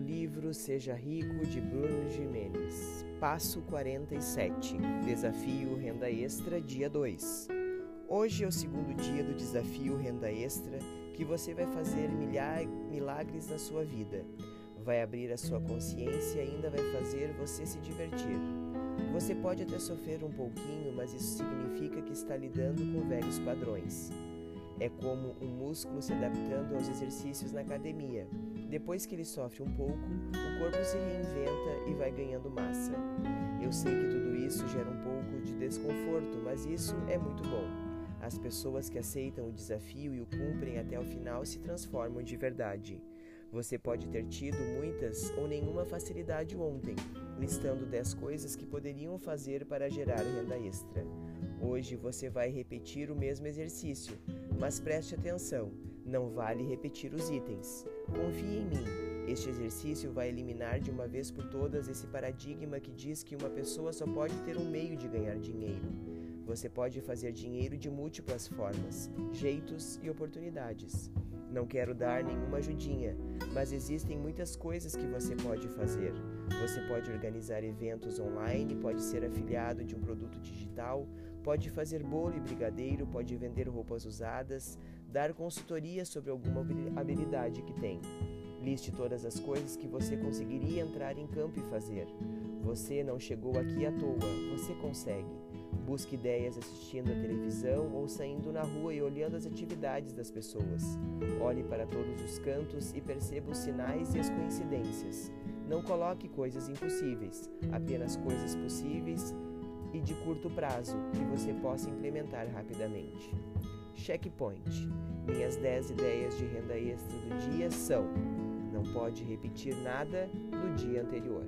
livro Seja Rico de Bruno Jimenez. Passo 47. Desafio Renda Extra, dia 2. Hoje é o segundo dia do desafio Renda Extra que você vai fazer milagres na sua vida. Vai abrir a sua consciência e ainda vai fazer você se divertir. Você pode até sofrer um pouquinho, mas isso significa que está lidando com velhos padrões. É como um músculo se adaptando aos exercícios na academia. Depois que ele sofre um pouco, o corpo se reinventa e vai ganhando massa. Eu sei que tudo isso gera um pouco de desconforto, mas isso é muito bom. As pessoas que aceitam o desafio e o cumprem até o final se transformam de verdade. Você pode ter tido muitas ou nenhuma facilidade ontem, listando 10 coisas que poderiam fazer para gerar renda extra. Hoje você vai repetir o mesmo exercício, mas preste atenção, não vale repetir os itens. Confie em mim. Este exercício vai eliminar de uma vez por todas esse paradigma que diz que uma pessoa só pode ter um meio de ganhar dinheiro. Você pode fazer dinheiro de múltiplas formas, jeitos e oportunidades. Não quero dar nenhuma ajudinha, mas existem muitas coisas que você pode fazer. Você pode organizar eventos online, pode ser afiliado de um produto digital, pode fazer bolo e brigadeiro, pode vender roupas usadas, dar consultoria sobre alguma habilidade que tem. Liste todas as coisas que você conseguiria entrar em campo e fazer. Você não chegou aqui à toa, você consegue. Busque ideias assistindo a televisão ou saindo na rua e olhando as atividades das pessoas. Olhe para todos os cantos e perceba os sinais e as coincidências. Não coloque coisas impossíveis, apenas coisas possíveis e de curto prazo que você possa implementar rapidamente. Checkpoint. Minhas 10 ideias de renda extra do dia são: não pode repetir nada do dia anterior.